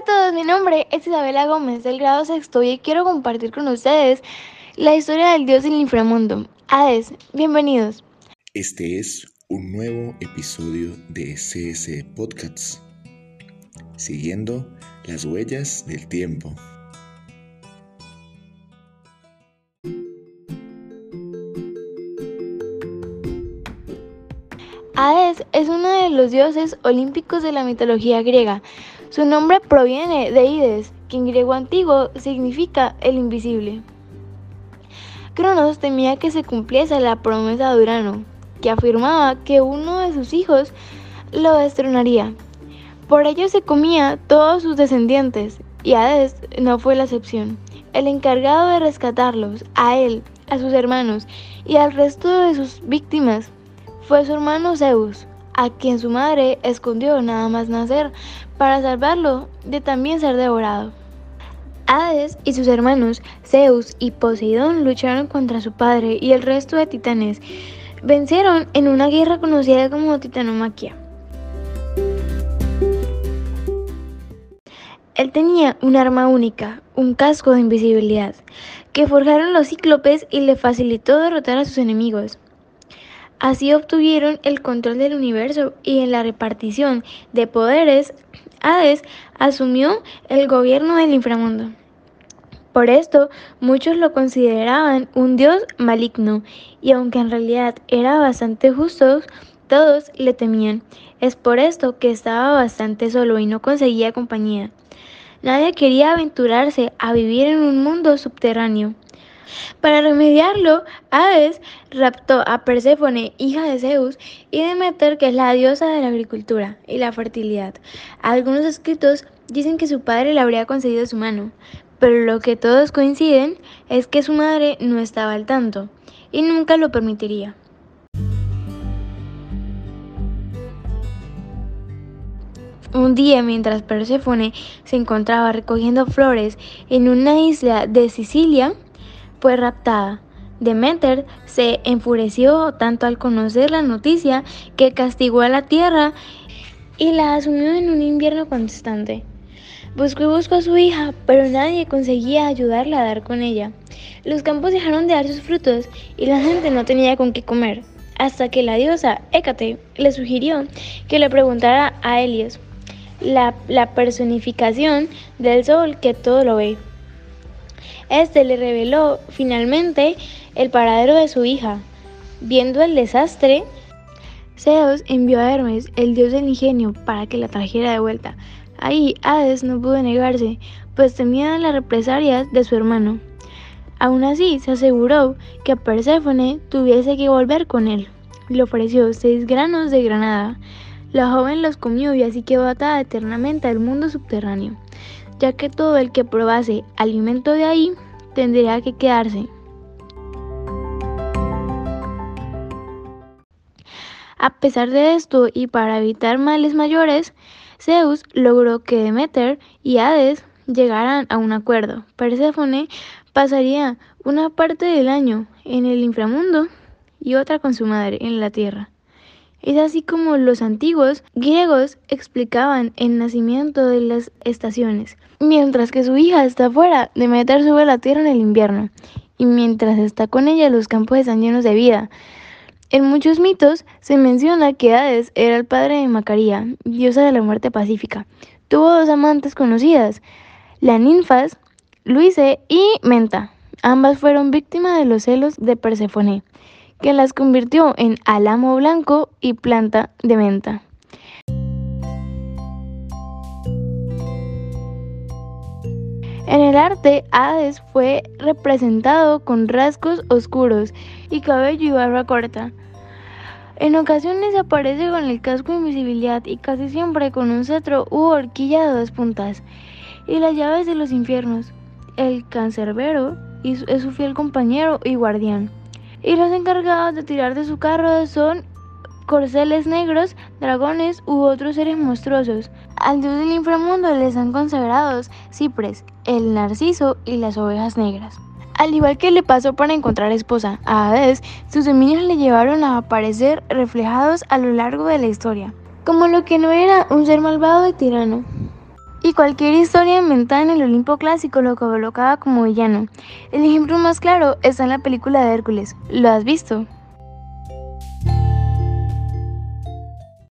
Hola a todos, mi nombre es Isabela Gómez del grado sexto y quiero compartir con ustedes la historia del dios del inframundo, Hades. Bienvenidos. Este es un nuevo episodio de CS Podcasts, siguiendo las huellas del tiempo. Hades es uno de los dioses olímpicos de la mitología griega. Su nombre proviene de Ides, que en griego antiguo significa el invisible. Cronos temía que se cumpliese la promesa de Urano, que afirmaba que uno de sus hijos lo destronaría. Por ello se comía todos sus descendientes, y Hades no fue la excepción. El encargado de rescatarlos, a él, a sus hermanos y al resto de sus víctimas, fue su hermano Zeus, a quien su madre escondió nada más nacer para salvarlo de también ser devorado. Hades y sus hermanos Zeus y Poseidón lucharon contra su padre y el resto de titanes. Vencieron en una guerra conocida como Titanomaquia. Él tenía un arma única, un casco de invisibilidad, que forjaron los cíclopes y le facilitó derrotar a sus enemigos. Así obtuvieron el control del universo y en la repartición de poderes, Hades asumió el gobierno del inframundo. Por esto, muchos lo consideraban un dios maligno, y aunque en realidad era bastante justo, todos le temían. Es por esto que estaba bastante solo y no conseguía compañía. Nadie quería aventurarse a vivir en un mundo subterráneo. Para remediarlo, Hades raptó a Perséfone, hija de Zeus, y Demeter, que es la diosa de la agricultura y la fertilidad. Algunos escritos dicen que su padre le habría concedido su mano, pero lo que todos coinciden es que su madre no estaba al tanto y nunca lo permitiría. Un día, mientras Perséfone se encontraba recogiendo flores en una isla de Sicilia, fue raptada. Demeter se enfureció tanto al conocer la noticia que castigó a la tierra y la asumió en un invierno constante. Buscó y buscó a su hija, pero nadie conseguía ayudarla a dar con ella. Los campos dejaron de dar sus frutos y la gente no tenía con qué comer, hasta que la diosa Hécate le sugirió que le preguntara a Helios, la, la personificación del sol que todo lo ve. Este le reveló finalmente el paradero de su hija. Viendo el desastre, Zeus envió a Hermes, el dios del ingenio, para que la trajera de vuelta. Ahí Hades no pudo negarse, pues temía las represalias de su hermano. Aún así, se aseguró que Perséfone tuviese que volver con él. Le ofreció seis granos de granada. La joven los comió y así quedó atada eternamente al mundo subterráneo ya que todo el que probase alimento de ahí tendría que quedarse. A pesar de esto y para evitar males mayores, Zeus logró que Demeter y Hades llegaran a un acuerdo. Perséfone pasaría una parte del año en el inframundo y otra con su madre en la tierra. Es así como los antiguos griegos explicaban el nacimiento de las estaciones. Mientras que su hija está fuera, Demeter sube a la tierra en el invierno, y mientras está con ella los campos están llenos de vida. En muchos mitos se menciona que Hades era el padre de Macaria, diosa de la muerte pacífica. Tuvo dos amantes conocidas, la ninfas Luise y Menta. Ambas fueron víctimas de los celos de Perséfone que las convirtió en álamo blanco y planta de menta. En el arte, Hades fue representado con rasgos oscuros y cabello y barba corta. En ocasiones aparece con el casco de invisibilidad y casi siempre con un cetro u horquilla de dos puntas y las llaves de los infiernos. El cancerbero es su fiel compañero y guardián y los encargados de tirar de su carro son corceles negros, dragones u otros seres monstruosos. Al dios del inframundo les han consagrados Cipres, el narciso y las ovejas negras. Al igual que le pasó para encontrar esposa a Hades, sus dominios le llevaron a aparecer reflejados a lo largo de la historia, como lo que no era un ser malvado y tirano. Y cualquier historia inventada en el Olimpo clásico lo colocaba como villano. El ejemplo más claro está en la película de Hércules. ¿Lo has visto?